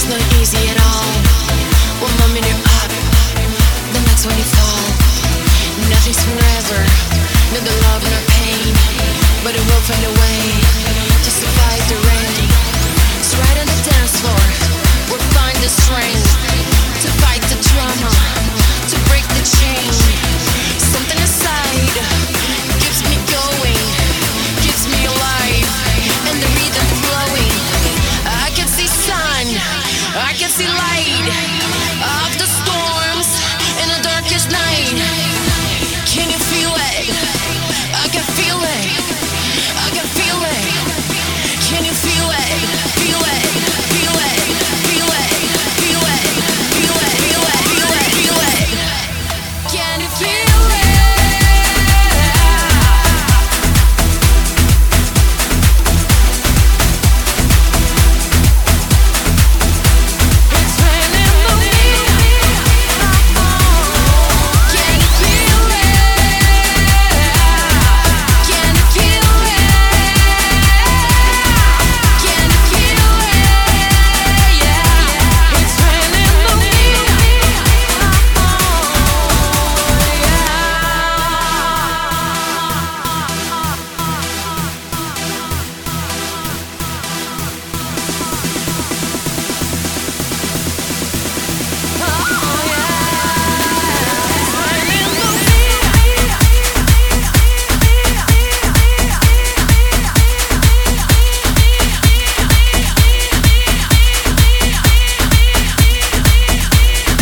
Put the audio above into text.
It's not easy at all. One moment you're up, the next one you fall. Nothing's forever, love nor pain, but it will find a way. I can see light.